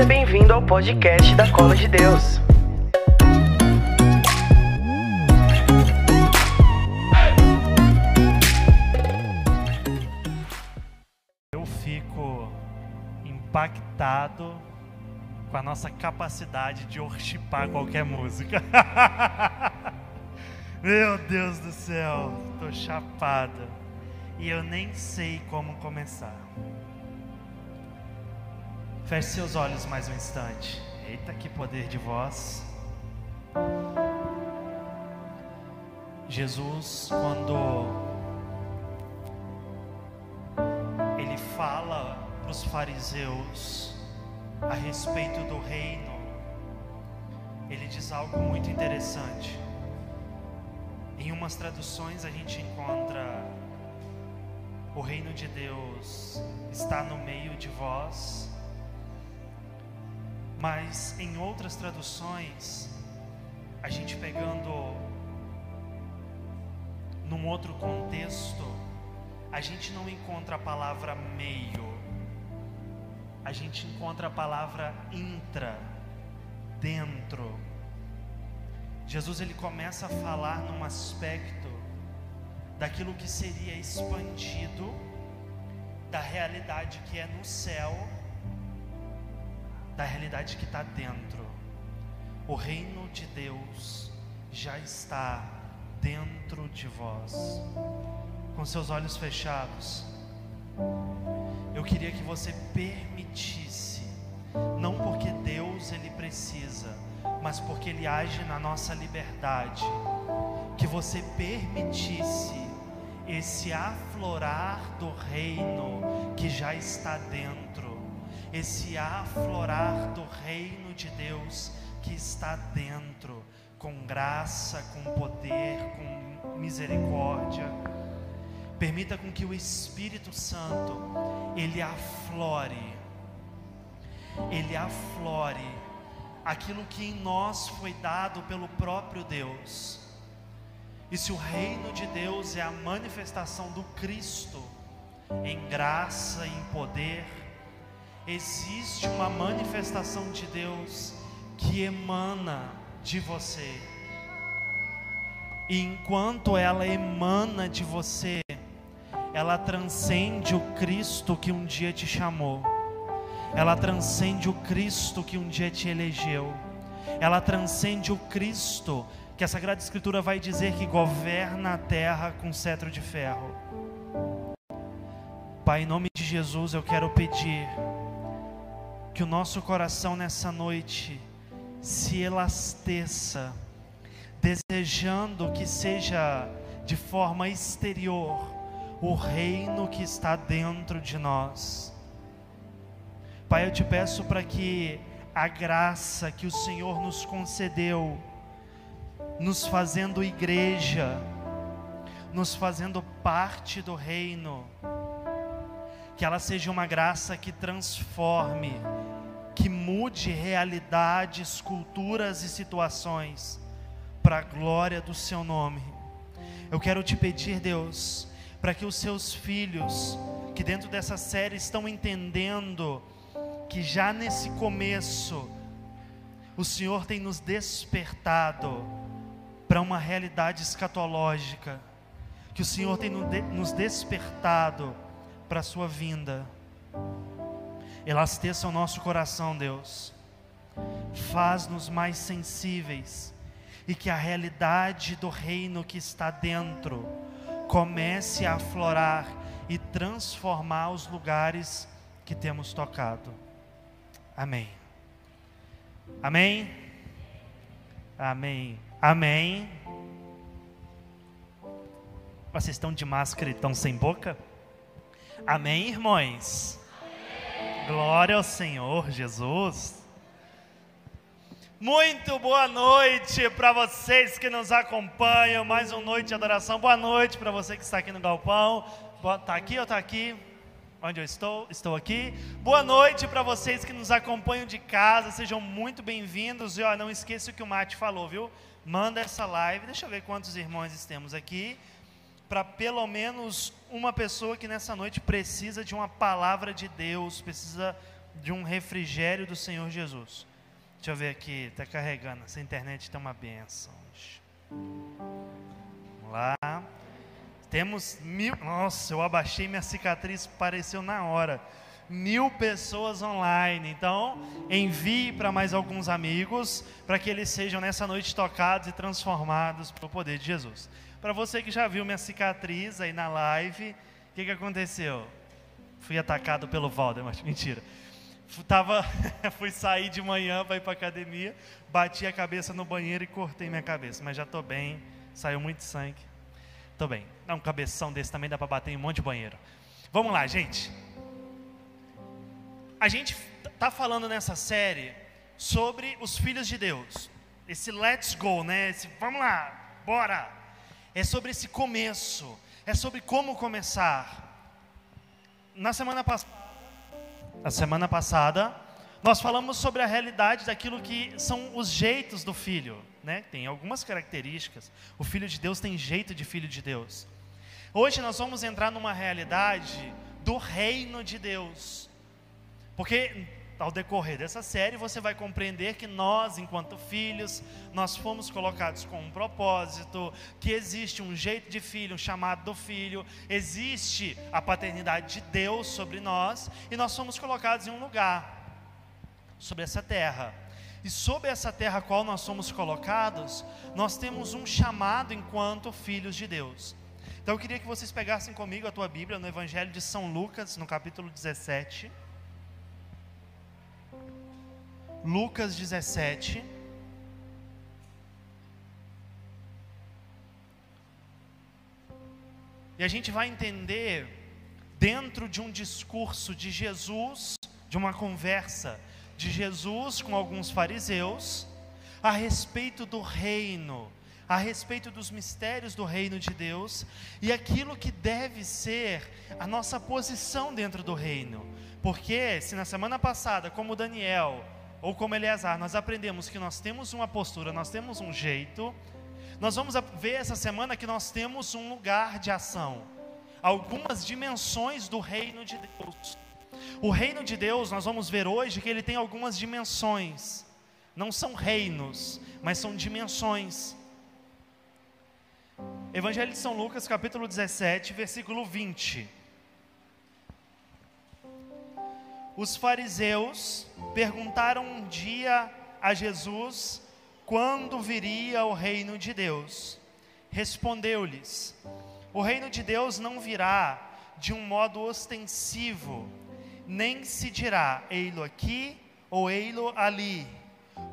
Seja bem-vindo ao podcast da Cola de Deus. Eu fico impactado com a nossa capacidade de worshipar qualquer música. Meu Deus do céu, tô chapado. E eu nem sei como começar. Feche seus olhos mais um instante. Eita, que poder de voz. Jesus, quando ele fala para os fariseus a respeito do reino, ele diz algo muito interessante. Em umas traduções a gente encontra o reino de Deus está no meio de vós, mas em outras traduções, a gente pegando num outro contexto, a gente não encontra a palavra meio, a gente encontra a palavra intra, dentro. Jesus ele começa a falar num aspecto daquilo que seria expandido da realidade que é no céu, da realidade que está dentro. O reino de Deus já está dentro de vós. Com seus olhos fechados, eu queria que você permitisse, não porque Deus ele precisa, mas porque ele age na nossa liberdade, que você permitisse esse aflorar do reino que já está dentro, esse aflorar do reino de Deus que está dentro, com graça, com poder, com misericórdia. Permita com que o Espírito Santo ele aflore, ele aflore aquilo que em nós foi dado pelo próprio Deus. E se o reino de Deus é a manifestação do Cristo em graça em poder, existe uma manifestação de Deus que emana de você. E enquanto ela emana de você, ela transcende o Cristo que um dia te chamou. Ela transcende o Cristo que um dia te elegeu. Ela transcende o Cristo que a Sagrada Escritura vai dizer que governa a terra com cetro de ferro. Pai, em nome de Jesus, eu quero pedir que o nosso coração nessa noite se elasteça, desejando que seja de forma exterior o reino que está dentro de nós. Pai, eu te peço para que a graça que o Senhor nos concedeu, nos fazendo igreja, nos fazendo parte do reino, que ela seja uma graça que transforme, que mude realidades, culturas e situações para a glória do seu nome. Eu quero te pedir, Deus, para que os seus filhos, que dentro dessa série estão entendendo que já nesse começo, o Senhor tem nos despertado para uma realidade escatológica, que o Senhor tem nos despertado para a Sua vinda. Elasteça o nosso coração, Deus, faz-nos mais sensíveis e que a realidade do reino que está dentro comece a aflorar e transformar os lugares que temos tocado. Amém. Amém. Amém. Amém. Vocês estão de máscara e estão sem boca? Amém, irmãos? Glória ao Senhor Jesus. Muito boa noite para vocês que nos acompanham. Mais uma noite de adoração. Boa noite para você que está aqui no galpão. Está aqui ou está aqui? Onde eu estou? Estou aqui. Boa noite para vocês que nos acompanham de casa. Sejam muito bem-vindos. E ó, não esqueça o que o Mate falou, viu? Manda essa live. Deixa eu ver quantos irmãos temos aqui. Para pelo menos uma pessoa que nessa noite precisa de uma palavra de Deus, precisa de um refrigério do Senhor Jesus. Deixa eu ver aqui, está carregando. Essa internet está uma benção. Vamos lá. Temos mil. Nossa, eu abaixei minha cicatriz, pareceu na hora. Mil pessoas online. Então, envie para mais alguns amigos, para que eles sejam nessa noite tocados e transformados pelo poder de Jesus. Para você que já viu minha cicatriz aí na live, o que, que aconteceu? Fui atacado pelo Valdemar. Mentira. Tava, fui sair de manhã para ir para academia, bati a cabeça no banheiro e cortei minha cabeça, mas já estou bem, saiu muito sangue. Estou bem. Dá um cabeção desse também dá para bater em um monte de banheiro. Vamos lá, gente. A gente tá falando nessa série sobre os filhos de Deus. Esse let's go, né? Esse vamos lá, bora. É sobre esse começo. É sobre como começar. Na semana passada na semana passada, nós falamos sobre a realidade daquilo que são os jeitos do filho, né? Tem algumas características. O filho de Deus tem jeito de filho de Deus. Hoje nós vamos entrar numa realidade do reino de Deus. Porque ao decorrer dessa série, você vai compreender que nós, enquanto filhos, nós fomos colocados com um propósito, que existe um jeito de filho, um chamado do filho, existe a paternidade de Deus sobre nós, e nós fomos colocados em um lugar, sobre essa terra. E sobre essa terra a qual nós somos colocados, nós temos um chamado enquanto filhos de Deus. Então eu queria que vocês pegassem comigo a tua Bíblia no Evangelho de São Lucas, no capítulo 17. Lucas 17. E a gente vai entender, dentro de um discurso de Jesus, de uma conversa de Jesus com alguns fariseus, a respeito do reino, a respeito dos mistérios do reino de Deus e aquilo que deve ser a nossa posição dentro do reino. Porque se na semana passada, como Daniel, ou como Eleazar, nós aprendemos que nós temos uma postura, nós temos um jeito. Nós vamos ver essa semana que nós temos um lugar de ação, algumas dimensões do reino de Deus. O reino de Deus, nós vamos ver hoje que ele tem algumas dimensões. Não são reinos, mas são dimensões. Evangelho de São Lucas, capítulo 17, versículo 20. Os fariseus perguntaram um dia a Jesus quando viria o reino de Deus. Respondeu-lhes: O reino de Deus não virá de um modo ostensivo, nem se dirá ei-lo aqui ou ei-lo ali,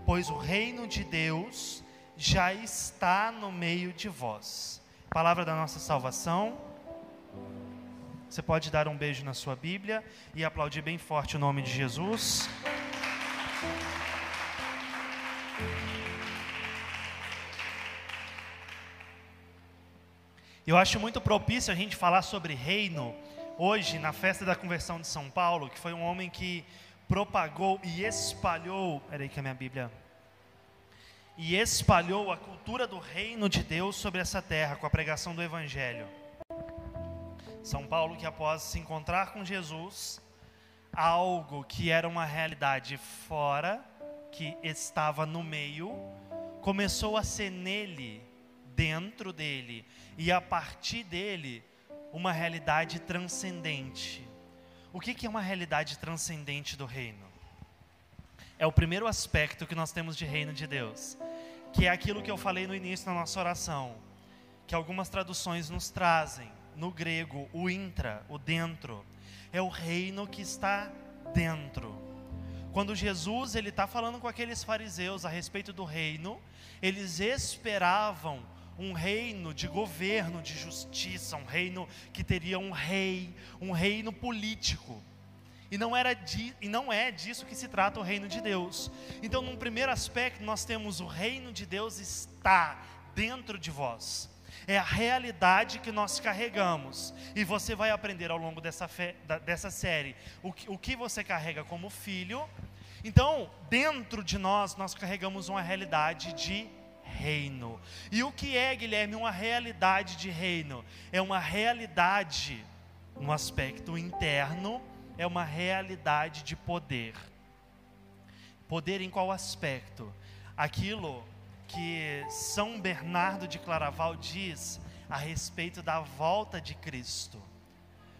pois o reino de Deus já está no meio de vós. Palavra da nossa salvação. Você pode dar um beijo na sua Bíblia e aplaudir bem forte o nome de Jesus. Eu acho muito propício a gente falar sobre reino hoje na festa da conversão de São Paulo, que foi um homem que propagou e espalhou, peraí que a minha Bíblia e espalhou a cultura do reino de Deus sobre essa terra com a pregação do evangelho. São Paulo, que após se encontrar com Jesus, algo que era uma realidade fora, que estava no meio, começou a ser nele, dentro dele, e a partir dele, uma realidade transcendente. O que, que é uma realidade transcendente do reino? É o primeiro aspecto que nós temos de reino de Deus, que é aquilo que eu falei no início da nossa oração, que algumas traduções nos trazem no grego, o intra, o dentro, é o reino que está dentro. Quando Jesus ele está falando com aqueles fariseus a respeito do reino, eles esperavam um reino de governo, de justiça, um reino que teria um rei, um reino político. E não, era e não é disso que se trata o reino de Deus. Então, num primeiro aspecto, nós temos o reino de Deus está dentro de vós é a realidade que nós carregamos. E você vai aprender ao longo dessa, fé, dessa série o que, o que você carrega como filho. Então, dentro de nós, nós carregamos uma realidade de reino. E o que é, Guilherme, uma realidade de reino? É uma realidade no aspecto interno é uma realidade de poder. Poder em qual aspecto? Aquilo que São Bernardo de Claraval diz a respeito da volta de Cristo.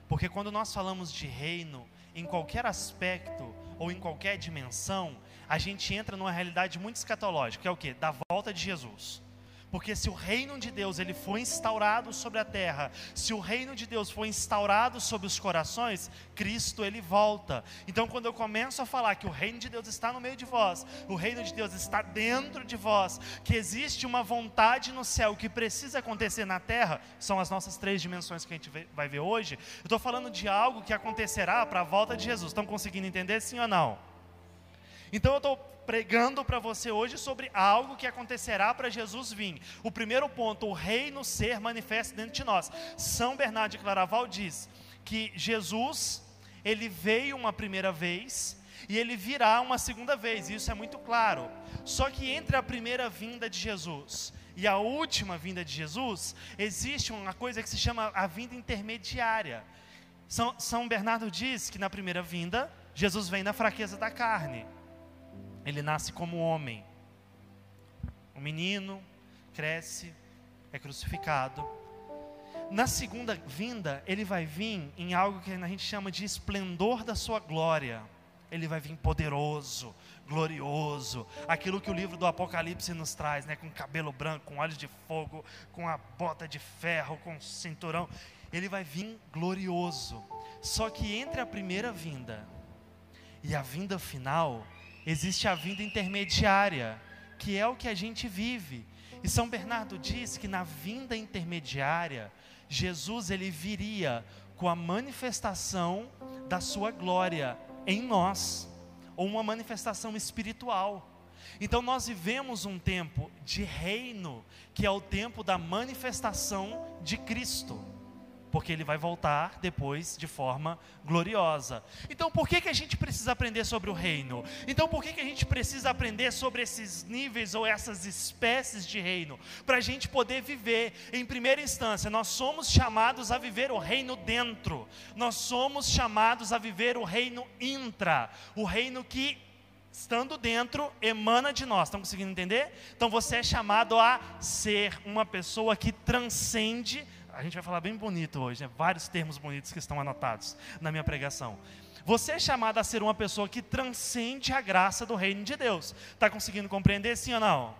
Porque quando nós falamos de reino, em qualquer aspecto ou em qualquer dimensão, a gente entra numa realidade muito escatológica, que é o que? Da volta de Jesus. Porque se o reino de Deus ele foi instaurado sobre a terra, se o reino de Deus foi instaurado sobre os corações, Cristo ele volta. Então quando eu começo a falar que o reino de Deus está no meio de vós, o reino de Deus está dentro de vós, que existe uma vontade no céu que precisa acontecer na terra, são as nossas três dimensões que a gente vai ver hoje. Eu estou falando de algo que acontecerá para a volta de Jesus. Estão conseguindo entender sim ou não? Então eu estou pregando para você hoje sobre algo que acontecerá para Jesus vir. O primeiro ponto, o reino ser manifesto dentro de nós. São Bernardo de Claraval diz que Jesus, ele veio uma primeira vez e ele virá uma segunda vez, isso é muito claro. Só que entre a primeira vinda de Jesus e a última vinda de Jesus, existe uma coisa que se chama a vinda intermediária. São, São Bernardo diz que na primeira vinda, Jesus vem na fraqueza da carne. Ele nasce como homem. O menino cresce, é crucificado. Na segunda vinda, ele vai vir em algo que a gente chama de esplendor da sua glória. Ele vai vir poderoso, glorioso, aquilo que o livro do Apocalipse nos traz, né, com cabelo branco, com olhos de fogo, com a bota de ferro, com cinturão. Ele vai vir glorioso. Só que entre a primeira vinda e a vinda final, existe a vinda intermediária, que é o que a gente vive. E São Bernardo diz que na vinda intermediária, Jesus ele viria com a manifestação da sua glória em nós, ou uma manifestação espiritual. Então nós vivemos um tempo de reino, que é o tempo da manifestação de Cristo porque ele vai voltar depois de forma gloriosa. Então, por que, que a gente precisa aprender sobre o reino? Então, por que, que a gente precisa aprender sobre esses níveis ou essas espécies de reino? Para a gente poder viver, em primeira instância, nós somos chamados a viver o reino dentro, nós somos chamados a viver o reino intra, o reino que estando dentro, emana de nós. Estão conseguindo entender? Então você é chamado a ser uma pessoa que transcende a gente vai falar bem bonito hoje, né? vários termos bonitos que estão anotados na minha pregação. Você é chamado a ser uma pessoa que transcende a graça do reino de Deus. Está conseguindo compreender sim ou não?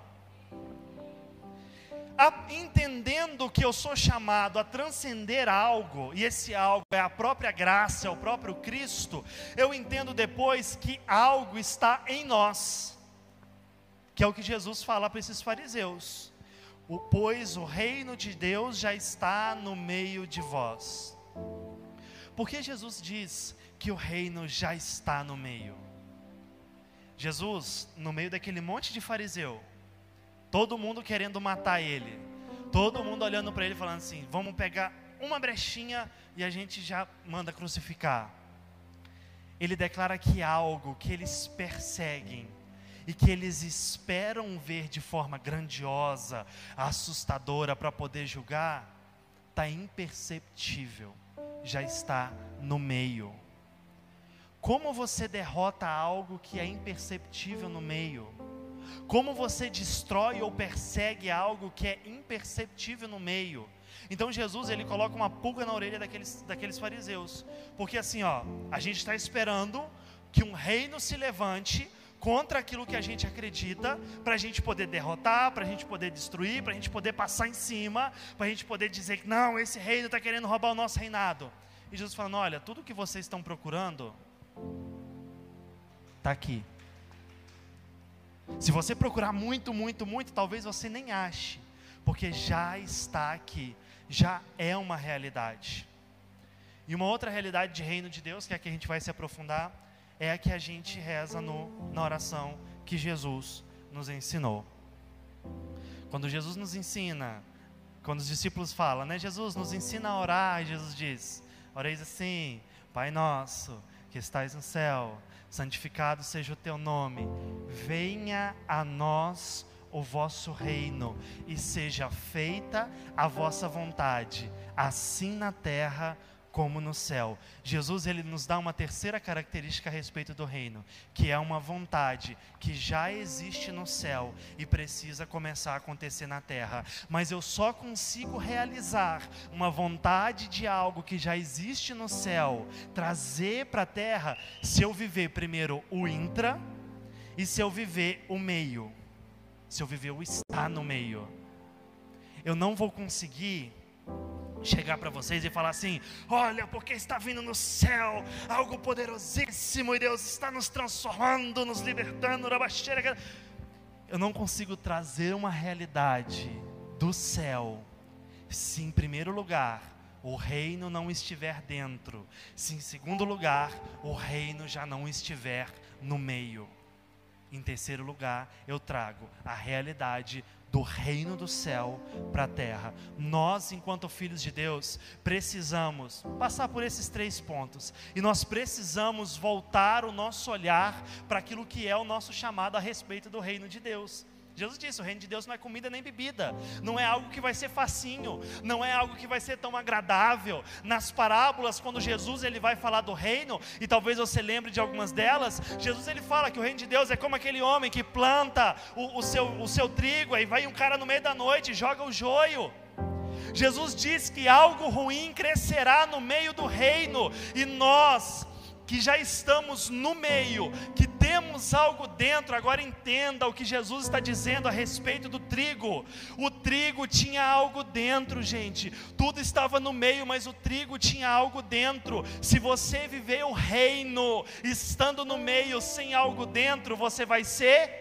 A, entendendo que eu sou chamado a transcender algo, e esse algo é a própria graça, é o próprio Cristo, eu entendo depois que algo está em nós, que é o que Jesus fala para esses fariseus pois o reino de Deus já está no meio de vós. Porque Jesus diz que o reino já está no meio. Jesus, no meio daquele monte de fariseu, todo mundo querendo matar ele, todo mundo olhando para ele falando assim: vamos pegar uma brechinha e a gente já manda crucificar. Ele declara que algo que eles perseguem e que eles esperam ver de forma grandiosa, assustadora para poder julgar, está imperceptível, já está no meio. Como você derrota algo que é imperceptível no meio? Como você destrói ou persegue algo que é imperceptível no meio? Então Jesus ele coloca uma pulga na orelha daqueles, daqueles fariseus, porque assim ó, a gente está esperando que um reino se levante contra aquilo que a gente acredita, para a gente poder derrotar, para a gente poder destruir, para a gente poder passar em cima, para a gente poder dizer que não, esse reino está querendo roubar o nosso reinado. E Jesus falando: olha, tudo que vocês estão procurando está aqui. Se você procurar muito, muito, muito, talvez você nem ache, porque já está aqui, já é uma realidade. E uma outra realidade de reino de Deus, que é a que a gente vai se aprofundar, é a que a gente reza no, na oração que Jesus nos ensinou. Quando Jesus nos ensina, quando os discípulos falam, né, Jesus nos ensina a orar, e Jesus diz: Oreis assim, Pai nosso, que estais no céu, santificado seja o teu nome, venha a nós o vosso reino e seja feita a vossa vontade, assim na terra como no céu. Jesus ele nos dá uma terceira característica a respeito do reino, que é uma vontade que já existe no céu e precisa começar a acontecer na terra. Mas eu só consigo realizar uma vontade de algo que já existe no céu, trazer para a terra, se eu viver primeiro o intra e se eu viver o meio. Se eu viver o estar no meio. Eu não vou conseguir chegar para vocês e falar assim: olha, porque está vindo no céu algo poderosíssimo e Deus está nos transformando, nos libertando. Eu não consigo trazer uma realidade do céu se, em primeiro lugar, o reino não estiver dentro, se, em segundo lugar, o reino já não estiver no meio. Em terceiro lugar, eu trago a realidade do reino do céu para a terra. Nós, enquanto filhos de Deus, precisamos passar por esses três pontos e nós precisamos voltar o nosso olhar para aquilo que é o nosso chamado a respeito do reino de Deus. Jesus disse: o reino de Deus não é comida nem bebida, não é algo que vai ser facinho, não é algo que vai ser tão agradável. Nas parábolas, quando Jesus ele vai falar do reino, e talvez você lembre de algumas delas, Jesus ele fala que o reino de Deus é como aquele homem que planta o, o seu, o seu trigo, aí vai um cara no meio da noite e joga o joio. Jesus diz que algo ruim crescerá no meio do reino, e nós, que já estamos no meio, que temos algo dentro, agora entenda o que Jesus está dizendo a respeito do trigo. O trigo tinha algo dentro, gente. Tudo estava no meio, mas o trigo tinha algo dentro. Se você viver o reino estando no meio sem algo dentro, você vai ser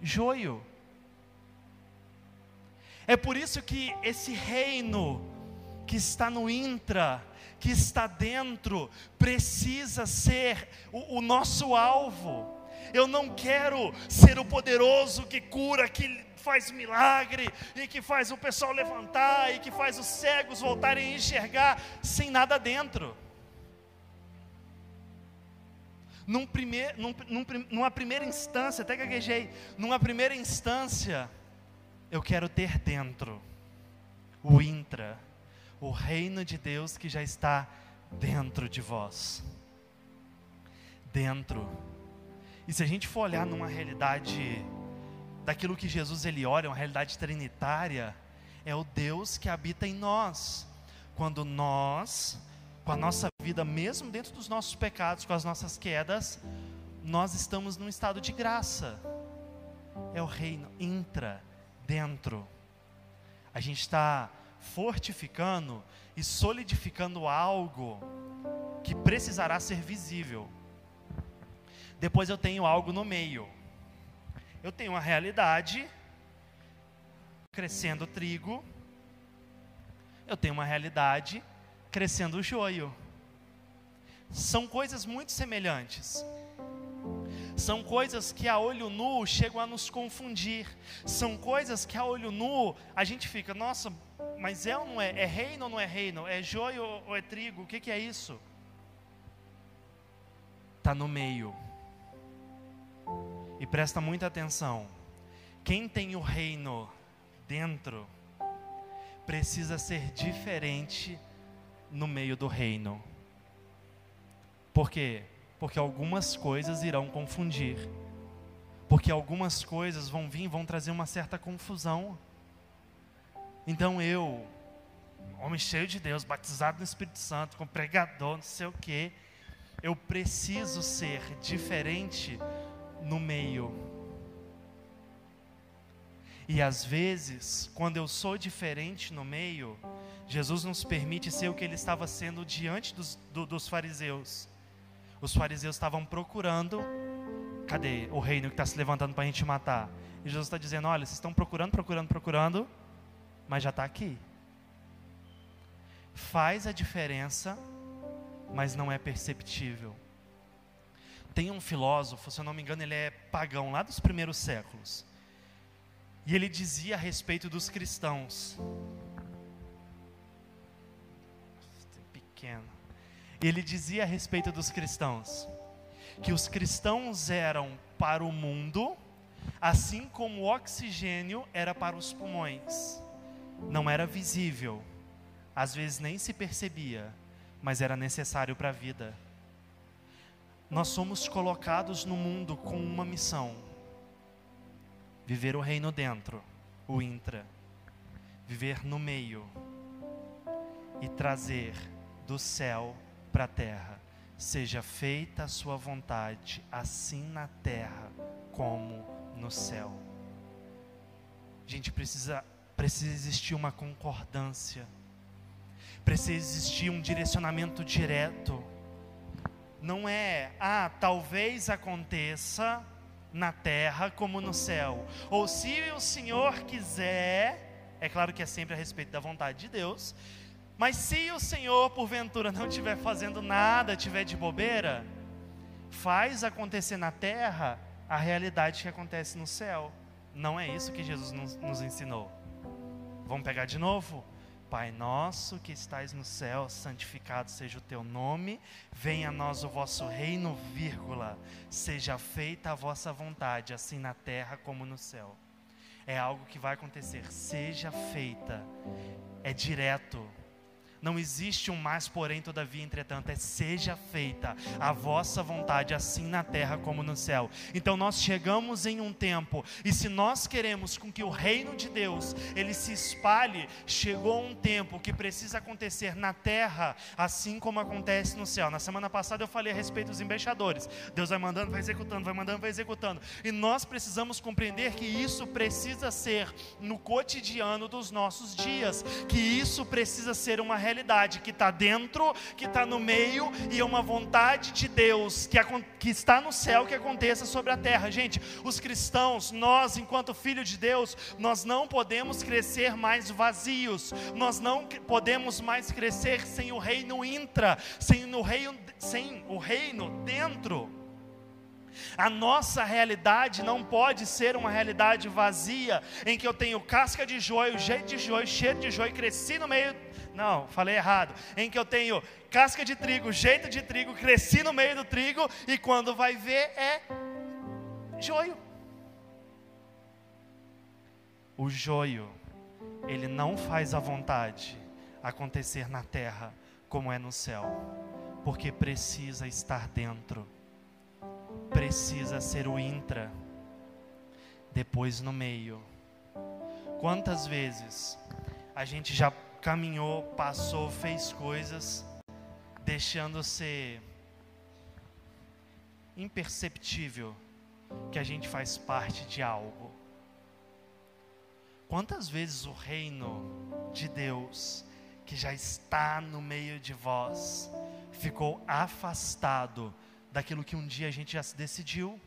joio. É por isso que esse reino que está no intra, que está dentro precisa ser o, o nosso alvo. Eu não quero ser o poderoso que cura, que faz milagre e que faz o pessoal levantar e que faz os cegos voltarem a enxergar sem nada dentro. Num primeir, num, num, numa primeira instância, até gaguejei, numa primeira instância, eu quero ter dentro o intra o reino de Deus que já está dentro de vós. Dentro. E se a gente for olhar numa realidade daquilo que Jesus ele ora, uma realidade trinitária, é o Deus que habita em nós. Quando nós, com a nossa vida, mesmo dentro dos nossos pecados, com as nossas quedas, nós estamos num estado de graça. É o reino, entra dentro. A gente está fortificando e solidificando algo que precisará ser visível. Depois eu tenho algo no meio. Eu tenho uma realidade crescendo trigo. Eu tenho uma realidade crescendo joio. São coisas muito semelhantes. São coisas que a olho nu chegam a nos confundir. São coisas que a olho nu a gente fica, nossa, mas é ou não é? É reino ou não é reino? É joio ou é trigo? O que, que é isso? Está no meio. E presta muita atenção. Quem tem o reino dentro precisa ser diferente no meio do reino. Por quê? Porque algumas coisas irão confundir. Porque algumas coisas vão vir, vão trazer uma certa confusão. Então eu, homem cheio de Deus, batizado no Espírito Santo, com pregador, não sei o quê, eu preciso ser diferente no meio. E às vezes, quando eu sou diferente no meio, Jesus nos permite ser o que ele estava sendo diante dos, do, dos fariseus. Os fariseus estavam procurando, cadê o reino que está se levantando para a gente matar? E Jesus está dizendo: olha, vocês estão procurando, procurando, procurando, mas já está aqui. Faz a diferença, mas não é perceptível. Tem um filósofo, se eu não me engano, ele é pagão, lá dos primeiros séculos. E ele dizia a respeito dos cristãos. Pequeno. Ele dizia a respeito dos cristãos que os cristãos eram para o mundo, assim como o oxigênio era para os pulmões não era visível, às vezes nem se percebia, mas era necessário para a vida. Nós somos colocados no mundo com uma missão: viver o reino dentro, o intra, viver no meio e trazer do céu para a terra. Seja feita a sua vontade, assim na terra como no céu. A gente precisa precisa existir uma concordância. Precisa existir um direcionamento direto. Não é, ah, talvez aconteça na terra como no céu. Ou se o Senhor quiser, é claro que é sempre a respeito da vontade de Deus, mas se o Senhor, porventura, não estiver fazendo nada, estiver de bobeira, faz acontecer na terra a realidade que acontece no céu. Não é isso que Jesus nos, nos ensinou. Vamos pegar de novo? Pai nosso que estais no céu, santificado seja o teu nome, venha a nós o vosso reino, vírgula, seja feita a vossa vontade, assim na terra como no céu. É algo que vai acontecer, seja feita, é direto, não existe um mais, porém, todavia, entretanto, é seja feita a vossa vontade, assim na terra como no céu. Então nós chegamos em um tempo, e se nós queremos com que o reino de Deus ele se espalhe, chegou um tempo que precisa acontecer na terra, assim como acontece no céu. Na semana passada eu falei a respeito dos embaixadores. Deus vai mandando, vai executando, vai mandando, vai executando. E nós precisamos compreender que isso precisa ser no cotidiano dos nossos dias, que isso precisa ser uma realidade realidade que está dentro, que está no meio, e é uma vontade de Deus que, que está no céu que aconteça sobre a terra. Gente, os cristãos, nós, enquanto filho de Deus, nós não podemos crescer mais vazios, nós não podemos mais crescer sem o reino intra, sem o reino, sem o reino dentro. A nossa realidade não pode ser uma realidade vazia, em que eu tenho casca de joio, jeito de joio, cheiro de joio, cresci no meio não, falei errado. Em que eu tenho casca de trigo, jeito de trigo, cresci no meio do trigo e quando vai ver é joio. O joio, ele não faz a vontade acontecer na terra como é no céu, porque precisa estar dentro, precisa ser o intra, depois no meio. Quantas vezes a gente já caminhou, passou, fez coisas, deixando ser imperceptível que a gente faz parte de algo. Quantas vezes o reino de Deus, que já está no meio de vós, ficou afastado daquilo que um dia a gente já se decidiu?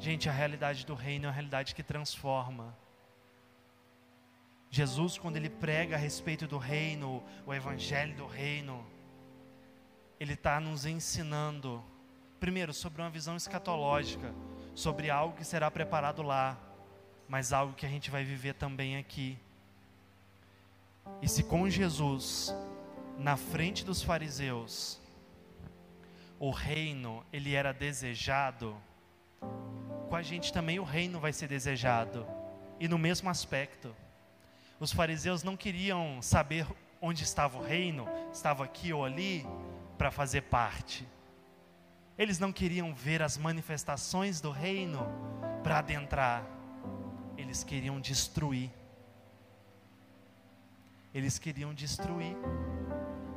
Gente, a realidade do reino é uma realidade que transforma. Jesus, quando ele prega a respeito do reino, o evangelho do reino, ele está nos ensinando, primeiro, sobre uma visão escatológica, sobre algo que será preparado lá, mas algo que a gente vai viver também aqui. E se com Jesus, na frente dos fariseus, o reino ele era desejado, com a gente também o reino vai ser desejado, e no mesmo aspecto. Os fariseus não queriam saber onde estava o reino, estava aqui ou ali, para fazer parte. Eles não queriam ver as manifestações do reino para adentrar. Eles queriam destruir. Eles queriam destruir.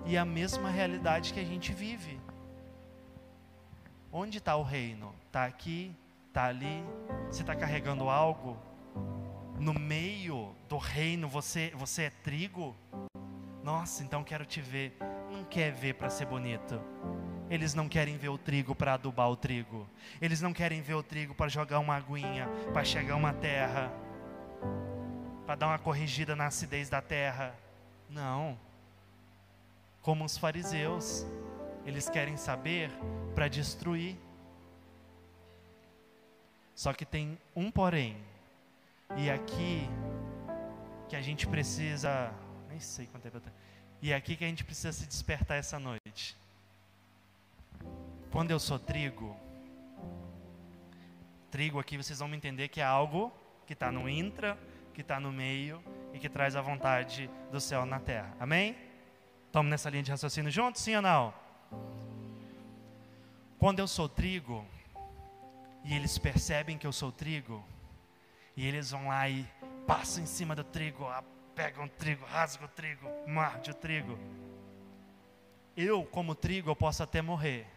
E a mesma realidade que a gente vive. Onde está o reino? Está aqui? Está ali? Você está carregando algo? no meio do reino você, você é trigo? Nossa, então quero te ver. Não quer ver para ser bonito. Eles não querem ver o trigo para adubar o trigo. Eles não querem ver o trigo para jogar uma aguinha, para chegar uma terra, para dar uma corrigida na acidez da terra. Não. Como os fariseus, eles querem saber para destruir. Só que tem um porém e aqui que a gente precisa, nem sei quanto tempo eu tenho. E é aqui que a gente precisa se despertar essa noite. Quando eu sou trigo, trigo aqui vocês vão me entender que é algo que está no intra, que está no meio e que traz a vontade do céu na terra. Amém? Estamos nessa linha de raciocínio juntos, sim ou não? Quando eu sou trigo, e eles percebem que eu sou trigo, e eles vão lá e passam em cima do trigo, pegam o trigo, rasgam o trigo, morde o trigo. Eu, como trigo, eu posso até morrer.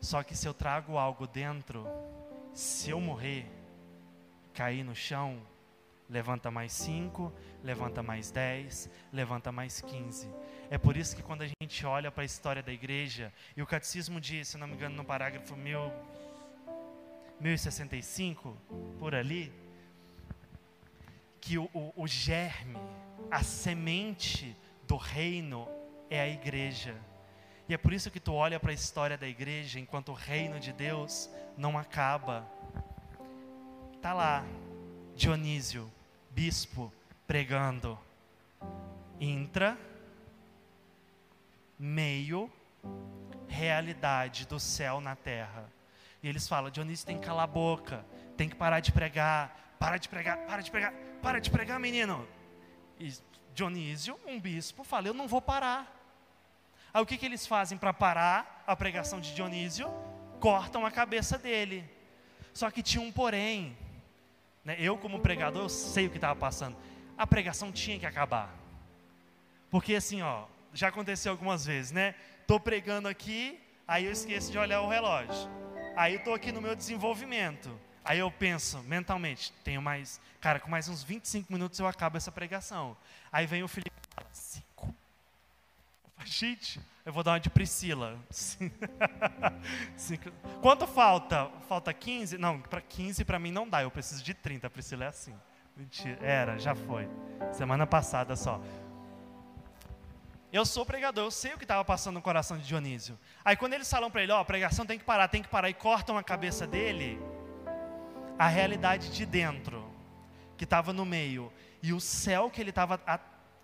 Só que se eu trago algo dentro, se eu morrer, cair no chão, levanta mais cinco, levanta mais dez, levanta mais quinze. É por isso que quando a gente olha para a história da igreja, e o catecismo diz, se não me engano, no parágrafo mil, 1065, por ali, que o, o, o germe, a semente do reino é a igreja. E é por isso que tu olha para a história da igreja, enquanto o reino de Deus não acaba. Tá lá, Dionísio, bispo, pregando. Intra, meio, realidade do céu na terra. E eles falam: Dionísio tem que calar a boca, tem que parar de pregar, para de pregar, para de pregar, para de pregar, menino. E Dionísio, um bispo, fala: Eu não vou parar. Aí o que, que eles fazem para parar a pregação de Dionísio? Cortam a cabeça dele. Só que tinha um porém. Né? Eu, como pregador, eu sei o que estava passando. A pregação tinha que acabar. Porque assim, ó, já aconteceu algumas vezes, né? Estou pregando aqui, aí eu esqueço de olhar o relógio. Aí eu estou aqui no meu desenvolvimento. Aí eu penso mentalmente, tenho mais, cara, com mais uns 25 minutos eu acabo essa pregação. Aí vem o Felipe e fala, cinco. Gente, eu vou dar uma de Priscila. Quanto falta? Falta 15? Não, para 15 para mim não dá, eu preciso de 30. Priscila é assim. Mentira, era, já foi. Semana passada só. Eu sou pregador, eu sei o que estava passando no coração de Dionísio. Aí quando eles falam para ele, ó, oh, a pregação tem que parar, tem que parar, e cortam a cabeça dele, a realidade de dentro, que estava no meio, e o céu que ele estava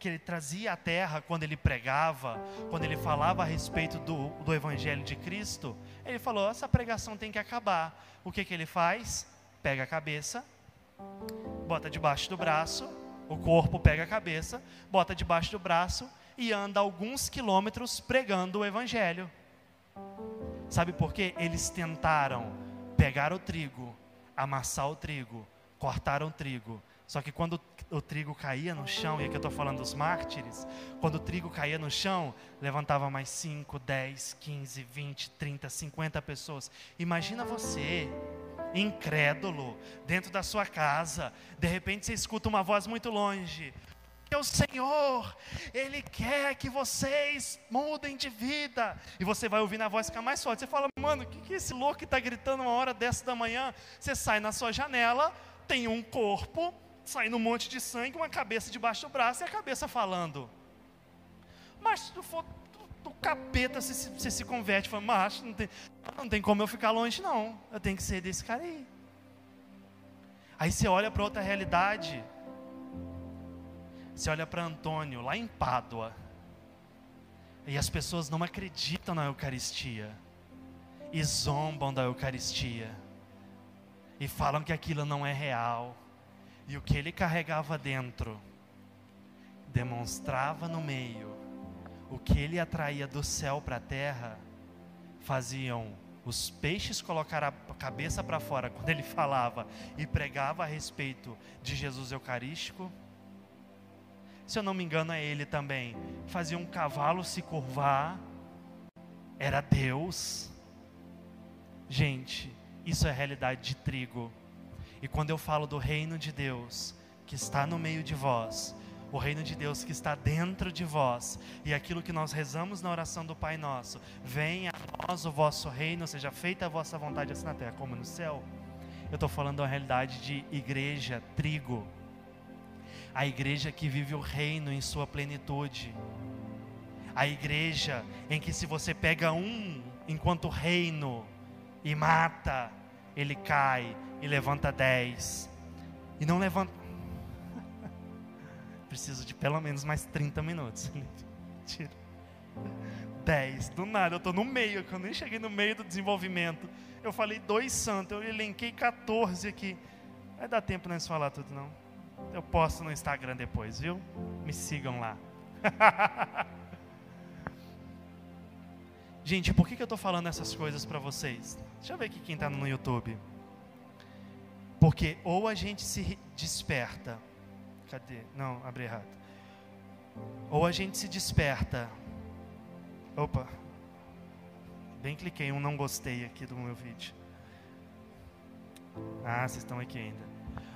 que ele trazia à terra quando ele pregava, quando ele falava a respeito do, do Evangelho de Cristo, ele falou: essa pregação tem que acabar. O que, que ele faz? Pega a cabeça, bota debaixo do braço, o corpo pega a cabeça, bota debaixo do braço e anda alguns quilômetros pregando o Evangelho. Sabe por quê? Eles tentaram pegar o trigo, amassar o trigo, cortar o trigo, só que quando o trigo caía no chão, e aqui eu estou falando dos mártires, quando o trigo caía no chão, levantava mais 5, 10, 15, 20, 30, 50 pessoas. Imagina você, incrédulo, dentro da sua casa, de repente você escuta uma voz muito longe. O Senhor, Ele quer que vocês mudem de vida. E você vai ouvir na voz ficar mais forte. Você fala, mano, o que, que esse louco está gritando uma hora dessa da manhã? Você sai na sua janela, tem um corpo saindo um monte de sangue, uma cabeça debaixo do braço e a cabeça falando. Mas se tu for do capeta, você se, você se converte, fala, mas não tem, não tem como eu ficar longe, não. Eu tenho que ser desse cara aí. Aí você olha para outra realidade. Você olha para Antônio, lá em Pádua. E as pessoas não acreditam na Eucaristia. E zombam da Eucaristia. E falam que aquilo não é real e o que ele carregava dentro demonstrava no meio o que ele atraía do céu para a terra, faziam os peixes colocar a cabeça para fora quando ele falava e pregava a respeito de Jesus Eucarístico. Se eu não me engano, é ele também. Fazia um cavalo se curvar. Era Deus. Gente, isso é realidade de trigo. E quando eu falo do reino de Deus que está no meio de vós, o reino de Deus que está dentro de vós, e aquilo que nós rezamos na oração do Pai Nosso, venha a nós o vosso reino, seja feita a vossa vontade assim na terra como no céu. Eu estou falando da realidade de igreja, trigo, a igreja que vive o reino em sua plenitude, a igreja em que se você pega um enquanto reino e mata, ele cai e levanta dez. E não levanta. Preciso de pelo menos mais 30 minutos. Tira. 10. Do nada, eu estou no meio, que eu nem cheguei no meio do desenvolvimento. Eu falei dois santos, eu elenquei 14 aqui. Vai dar tempo nós falar tudo, não. Eu posto no Instagram depois, viu? Me sigam lá. Gente, por que, que eu estou falando essas coisas para vocês? Deixa eu ver aqui quem está no YouTube. Porque ou a gente se desperta. Cadê? Não, abri errado. Ou a gente se desperta. Opa. Bem cliquei um não gostei aqui do meu vídeo. Ah, vocês estão aqui ainda.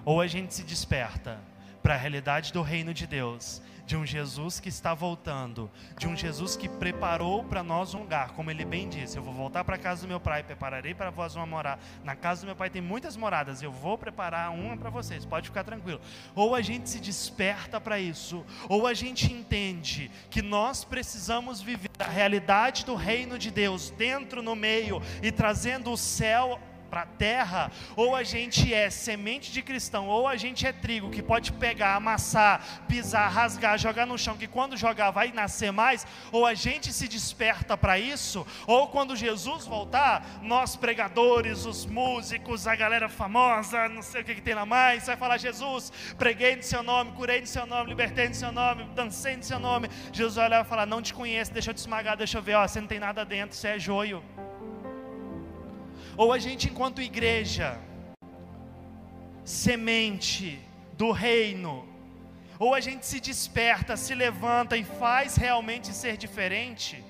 Ou a gente se desperta para a realidade do reino de Deus, de um Jesus que está voltando, de um Jesus que preparou para nós um lugar, como ele bem disse: Eu vou voltar para a casa do meu pai, prepararei para vós uma morada. Na casa do meu pai tem muitas moradas, eu vou preparar uma para vocês, pode ficar tranquilo. Ou a gente se desperta para isso, ou a gente entende que nós precisamos viver a realidade do reino de Deus dentro, no meio e trazendo o céu para a terra, ou a gente é semente de cristão, ou a gente é trigo que pode pegar, amassar, pisar, rasgar, jogar no chão, que quando jogar vai nascer mais, ou a gente se desperta para isso, ou quando Jesus voltar, nós pregadores, os músicos, a galera famosa, não sei o que, que tem lá mais, vai falar: Jesus, preguei no seu nome, curei no seu nome, libertei no seu nome, dancei no seu nome. Jesus vai olhar e falar: Não te conheço, deixa eu te esmagar, deixa eu ver, ó, você não tem nada dentro, você é joio ou a gente, enquanto igreja, semente do reino, ou a gente se desperta, se levanta e faz realmente ser diferente,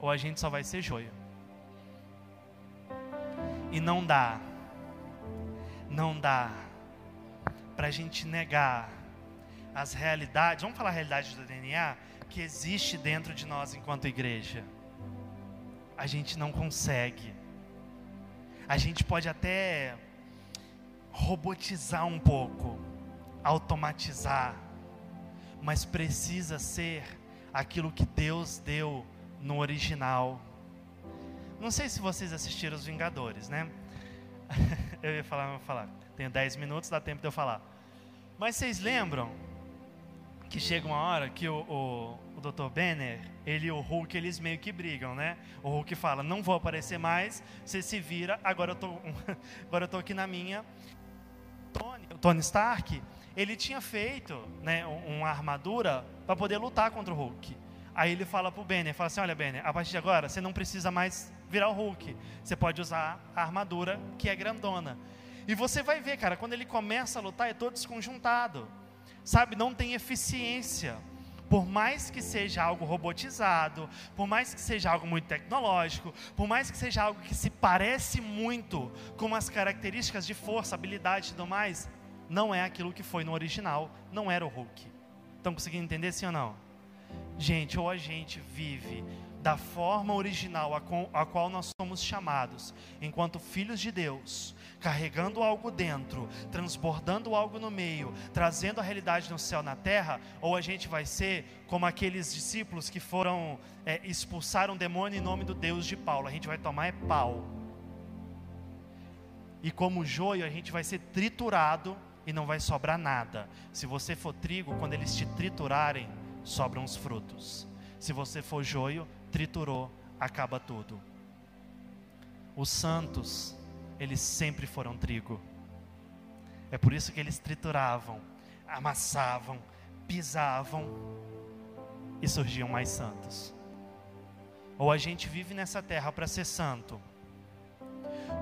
ou a gente só vai ser joio. E não dá, não dá para a gente negar as realidades, vamos falar a realidade do DNA, que existe dentro de nós enquanto igreja. A gente não consegue a gente pode até robotizar um pouco, automatizar, mas precisa ser aquilo que Deus deu no original. Não sei se vocês assistiram Os Vingadores, né? eu ia falar, eu ia falar. Tenho 10 minutos, dá tempo de eu falar. Mas vocês lembram que chega uma hora que o, o Dr. Banner, ele e o Hulk, eles meio que brigam, né? O Hulk fala, não vou aparecer mais, você se vira, agora eu tô, agora eu tô aqui na minha. Tony, o Tony Stark, ele tinha feito né, uma armadura para poder lutar contra o Hulk. Aí ele fala para o Banner, fala assim, olha Banner, a partir de agora você não precisa mais virar o Hulk, você pode usar a armadura que é grandona. E você vai ver, cara, quando ele começa a lutar, é todo desconjuntado sabe, não tem eficiência. Por mais que seja algo robotizado, por mais que seja algo muito tecnológico, por mais que seja algo que se parece muito com as características de força, habilidade e tudo mais, não é aquilo que foi no original, não era o Hulk. Estão conseguindo entender sim ou não? Gente, ou a gente vive da forma original a, qual nós somos chamados, enquanto filhos de Deus, carregando algo dentro, transbordando algo no meio, trazendo a realidade no céu, na terra, ou a gente vai ser como aqueles discípulos que foram é, expulsar um demônio em nome do Deus de Paulo, a gente vai tomar é pau. E como joio, a gente vai ser triturado e não vai sobrar nada. Se você for trigo, quando eles te triturarem, sobram os frutos. Se você for joio, triturou, acaba tudo. Os santos eles sempre foram trigo. É por isso que eles trituravam, amassavam, pisavam e surgiam mais santos. Ou a gente vive nessa terra para ser santo,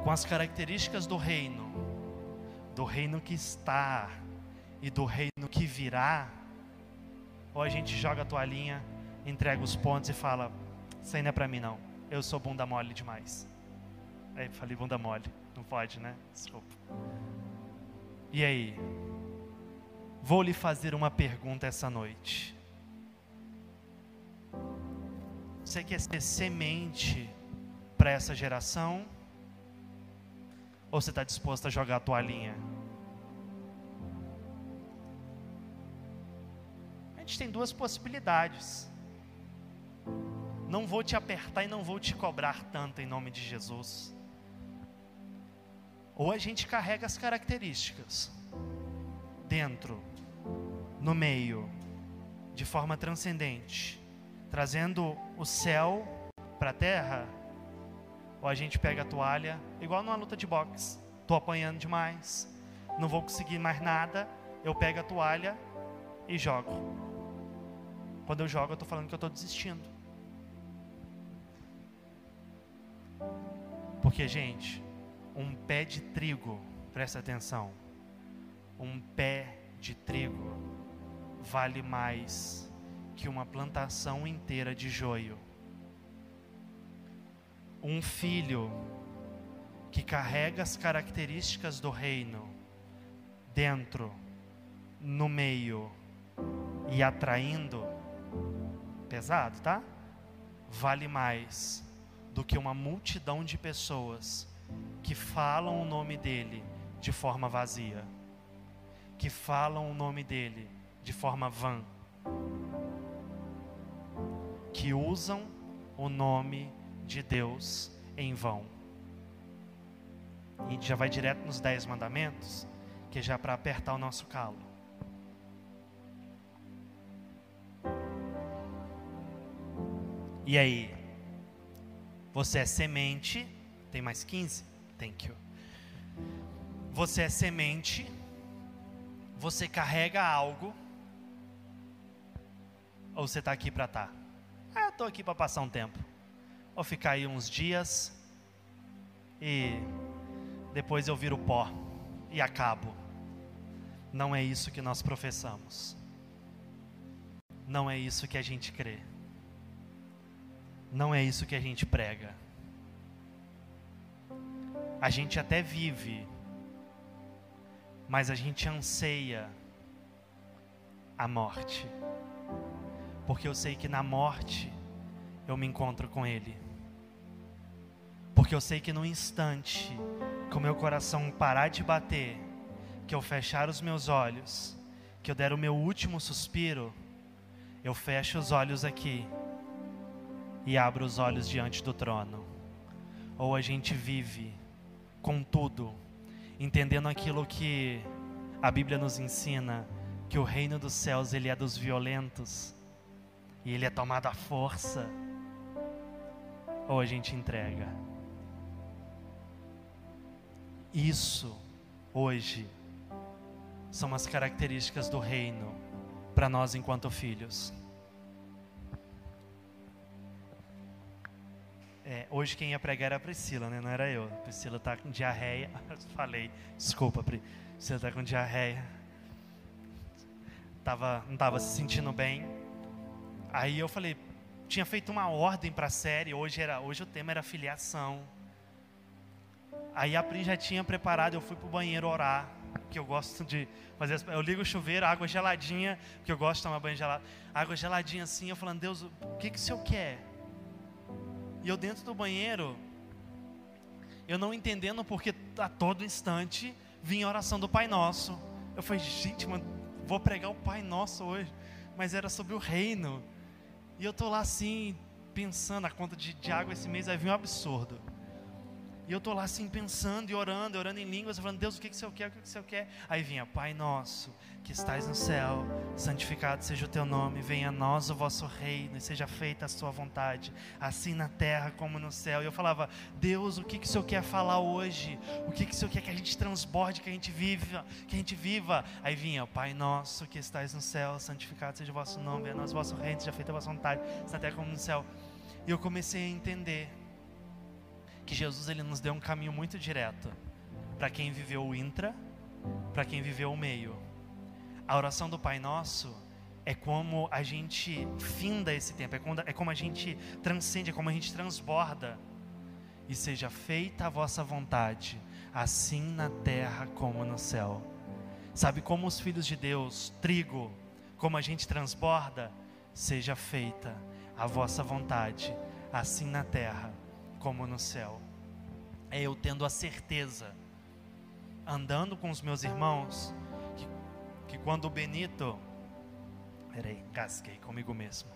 com as características do reino, do reino que está e do reino que virá, ou a gente joga a toalhinha, entrega os pontos e fala: Isso aí não é para mim, não. Eu sou bunda mole demais. Aí falei bunda mole. Não pode, né? Desculpa. E aí? Vou lhe fazer uma pergunta essa noite. Você quer ser semente para essa geração? Ou você está disposto a jogar a toalhinha? A gente tem duas possibilidades. Não vou te apertar e não vou te cobrar tanto em nome de Jesus. Ou a gente carrega as características dentro, no meio, de forma transcendente, trazendo o céu para a terra, ou a gente pega a toalha, igual numa luta de boxe, estou apanhando demais, não vou conseguir mais nada, eu pego a toalha e jogo. Quando eu jogo, eu estou falando que eu estou desistindo. Porque, gente, um pé de trigo, presta atenção, um pé de trigo vale mais que uma plantação inteira de joio. Um filho que carrega as características do reino dentro, no meio e atraindo, pesado, tá? Vale mais do que uma multidão de pessoas que falam o nome dele de forma vazia, que falam o nome dele de forma vã, que usam o nome de Deus em vão. E já vai direto nos dez mandamentos, que é já para apertar o nosso calo. E aí? Você é semente. Tem mais 15? Thank you. Você é semente. Você carrega algo. Ou você está aqui para estar? Tá? Ah, estou aqui para passar um tempo. Vou ficar aí uns dias. E depois eu viro pó. E acabo. Não é isso que nós professamos. Não é isso que a gente crê. Não é isso que a gente prega. A gente até vive, mas a gente anseia a morte. Porque eu sei que na morte eu me encontro com Ele. Porque eu sei que no instante que o meu coração parar de bater, que eu fechar os meus olhos, que eu der o meu último suspiro, eu fecho os olhos aqui e abro os olhos diante do trono. Ou a gente vive com tudo, entendendo aquilo que a Bíblia nos ensina, que o reino dos céus ele é dos violentos e ele é tomado à força. Ou a gente entrega. Isso hoje são as características do reino para nós enquanto filhos. É, hoje quem ia pregar era a Priscila, né? não era eu. A Priscila está com diarreia. Falei, desculpa, Pri. Priscila está com diarreia. Tava, não estava se sentindo bem. Aí eu falei, tinha feito uma ordem para a série. Hoje, era, hoje o tema era filiação. Aí a Pri já tinha preparado. Eu fui para o banheiro orar. Que eu gosto de fazer. Eu ligo o chuveiro, água geladinha. Que eu gosto de tomar banho gelado. Água geladinha assim. Eu falando, Deus, o que, que o Senhor quer? E eu dentro do banheiro, eu não entendendo porque a todo instante vinha a oração do Pai Nosso. Eu falei, gente, mano, vou pregar o Pai Nosso hoje. Mas era sobre o reino. E eu tô lá assim, pensando, a conta de, de água esse mês vai vir um absurdo. E eu tô lá assim pensando e orando, orando em línguas, falando, Deus, o que, que o Senhor quer, o que, que o Senhor quer? Aí vinha, Pai Nosso, que estais no céu, santificado seja o teu nome, venha a nós o vosso reino, e seja feita a sua vontade, assim na terra como no céu. E eu falava, Deus, o que, que o Senhor quer falar hoje? O que, que o Senhor quer que a gente transborde, que a gente viva, que a gente viva? Aí vinha, Pai nosso que estais no céu, santificado seja o vosso nome, venha a nós o vosso reino, seja feita a vossa vontade, assim na terra como no céu. E eu comecei a entender que Jesus ele nos deu um caminho muito direto para quem viveu o intra, para quem viveu o meio a oração do Pai Nosso é como a gente finda esse tempo, é, como, é como a gente transcende, é como a gente transborda. E seja feita a vossa vontade, assim na terra como no céu. Sabe como os filhos de Deus, trigo, como a gente transborda? Seja feita a vossa vontade, assim na terra como no céu. É eu tendo a certeza, andando com os meus irmãos, que quando o Benito. Peraí, casquei comigo mesmo.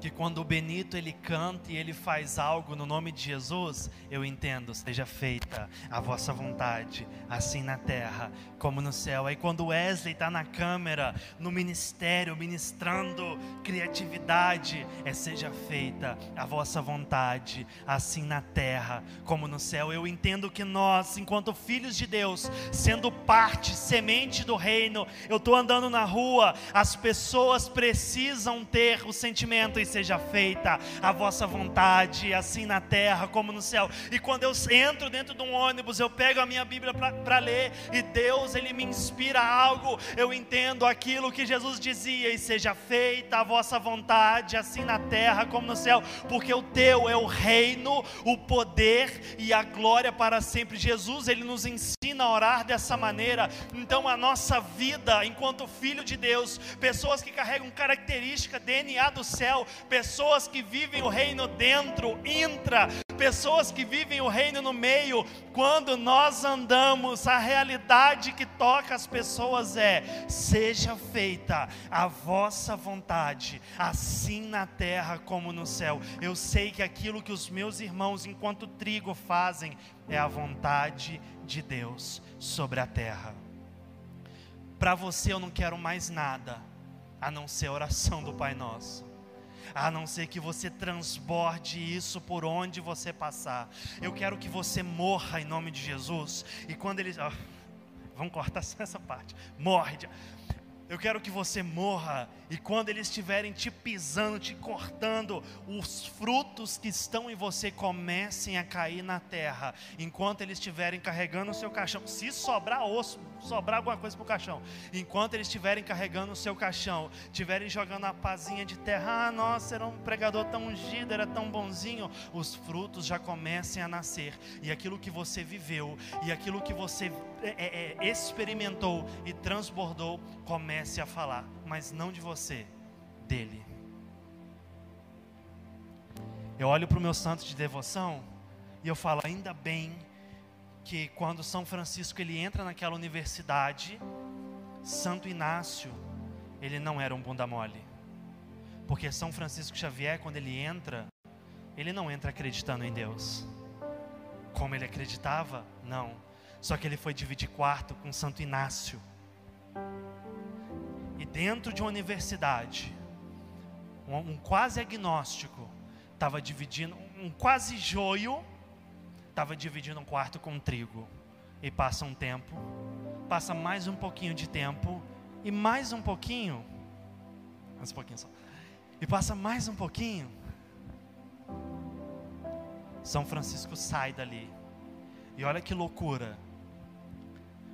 Que quando o Benito ele canta e ele faz algo no nome de Jesus, eu entendo, seja feita a vossa vontade, assim na terra como no céu. Aí quando Wesley está na câmera, no ministério, ministrando criatividade, é seja feita a vossa vontade, assim na terra como no céu. Eu entendo que nós, enquanto filhos de Deus, sendo parte, semente do reino, eu estou andando na rua, as pessoas precisam ter o sentimento seja feita a vossa vontade, assim na terra como no céu. E quando eu entro dentro de um ônibus, eu pego a minha Bíblia para ler e Deus ele me inspira algo, eu entendo aquilo que Jesus dizia e seja feita a vossa vontade, assim na terra como no céu, porque o teu é o reino, o poder e a glória para sempre. Jesus ele nos ensina a orar dessa maneira. Então a nossa vida enquanto filho de Deus, pessoas que carregam característica DNA do céu, pessoas que vivem o reino dentro, intra, pessoas que vivem o reino no meio, quando nós andamos, a realidade que toca as pessoas é: seja feita a vossa vontade, assim na terra como no céu. Eu sei que aquilo que os meus irmãos, enquanto trigo, fazem é a vontade de Deus sobre a terra. Para você eu não quero mais nada a não ser a oração do Pai Nosso a não ser que você transborde isso por onde você passar. Eu quero que você morra em nome de Jesus. E quando eles. Oh, vamos cortar essa parte. Morre. Eu quero que você morra e quando eles estiverem te pisando, te cortando, os frutos que estão em você comecem a cair na terra, enquanto eles estiverem carregando o seu caixão. Se sobrar osso, sobrar alguma coisa para o caixão, enquanto eles estiverem carregando o seu caixão, estiverem jogando a pazinha de terra, ah, nossa, era um pregador tão ungido, era tão bonzinho, os frutos já comecem a nascer, e aquilo que você viveu, e aquilo que você é, é, é experimentou e transbordou, comece a falar, mas não de você dele. Eu olho para o meu santo de devoção e eu falo, ainda bem que quando São Francisco ele entra naquela universidade, Santo Inácio, ele não era um bunda mole. Porque São Francisco Xavier, quando ele entra, ele não entra acreditando em Deus. Como ele acreditava? Não. Só que ele foi dividir quarto com Santo Inácio dentro de uma universidade, um quase agnóstico estava dividindo, um quase joio estava dividindo um quarto com trigo. E passa um tempo, passa mais um pouquinho de tempo, e mais um pouquinho, mais um pouquinho só, e passa mais um pouquinho. São Francisco sai dali. E olha que loucura.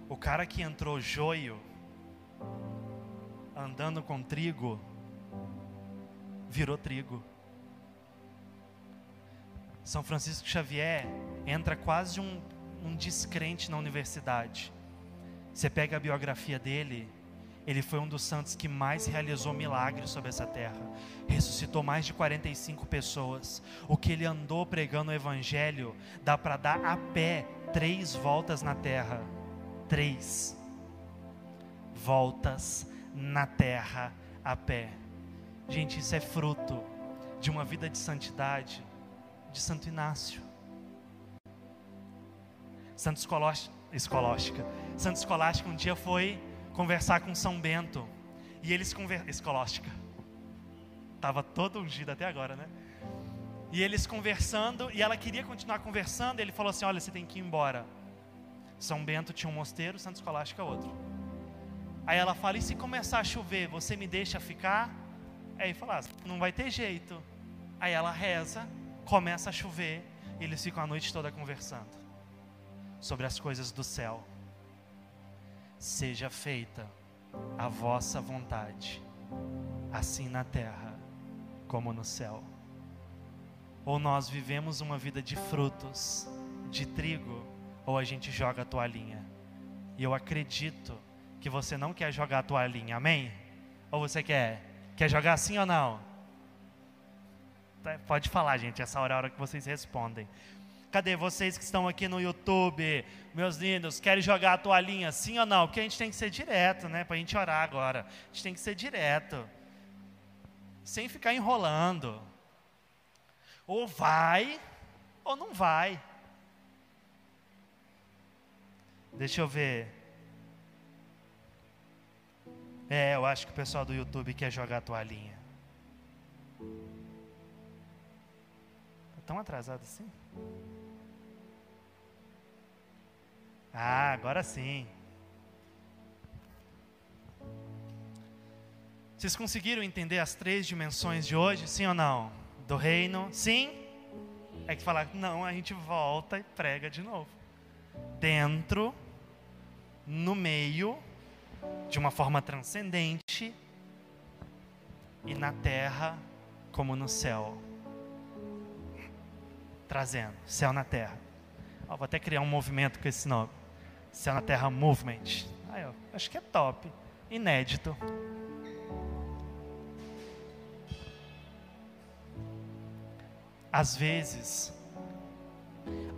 O cara que entrou joio andando com trigo, virou trigo. São Francisco Xavier entra quase um, um descrente na universidade. Você pega a biografia dele, ele foi um dos santos que mais realizou milagres sobre essa terra. Ressuscitou mais de 45 pessoas. O que ele andou pregando o evangelho, dá para dar a pé três voltas na terra. Três voltas na terra a pé. Gente, isso é fruto de uma vida de santidade de Santo Inácio. Santo Escolástica. Santo Escolástica um dia foi conversar com São Bento. E eles conversaram. Escolástica. Estava todo ungido até agora, né? E eles conversando, e ela queria continuar conversando. E ele falou assim: Olha, você tem que ir embora. São Bento tinha um mosteiro, Santo Escolástica outro. Aí ela fala: e se começar a chover, você me deixa ficar? Aí ele fala: ah, não vai ter jeito. Aí ela reza, começa a chover, e eles ficam a noite toda conversando sobre as coisas do céu. Seja feita a vossa vontade, assim na terra como no céu. Ou nós vivemos uma vida de frutos, de trigo, ou a gente joga a toalhinha. E eu acredito que você não quer jogar a toalhinha, amém? Ou você quer? Quer jogar assim ou não? Tá, pode falar, gente, essa hora é a hora que vocês respondem. Cadê vocês que estão aqui no YouTube? Meus lindos, querem jogar a toalhinha sim ou não? Porque a gente tem que ser direto, né? Para a gente orar agora. A gente tem que ser direto. sem ficar enrolando. Ou vai, ou não vai. Deixa eu ver. É, eu acho que o pessoal do YouTube quer jogar a toalhinha. Tão atrasado assim? Ah, agora sim. Vocês conseguiram entender as três dimensões de hoje? Sim ou não? Do reino? Sim? É que falar, não, a gente volta e prega de novo. Dentro, no meio, de uma forma transcendente, e na terra, como no céu. Trazendo, céu na terra. Ó, vou até criar um movimento com esse nome. Céu na Terra Movement. Aí, ó, acho que é top. Inédito. Às vezes,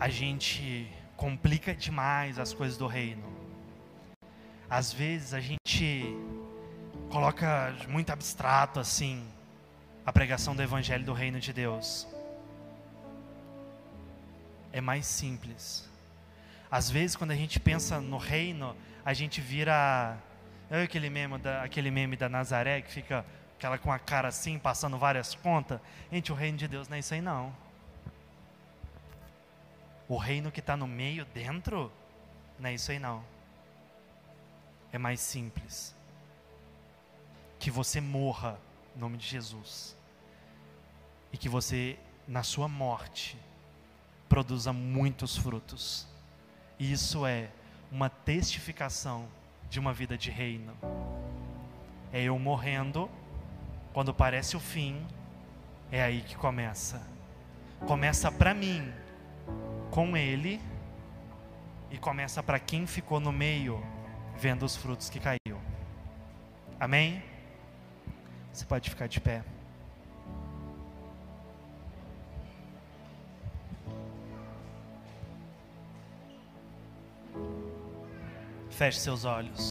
a gente complica demais as coisas do reino. Às vezes, a gente coloca muito abstrato assim a pregação do evangelho do reino de Deus. É mais simples. Às vezes, quando a gente pensa no reino, a gente vira. É aquele meme, da, aquele meme da Nazaré que fica aquela com a cara assim, passando várias contas. Gente, o reino de Deus não é isso aí não. O reino que está no meio, dentro, não é isso aí não. É mais simples. Que você morra em nome de Jesus. E que você, na sua morte, produza muitos frutos. Isso é uma testificação de uma vida de reino. É eu morrendo, quando parece o fim, é aí que começa. Começa para mim, com Ele, e começa para quem ficou no meio, vendo os frutos que caiu. Amém? Você pode ficar de pé. Feche seus olhos.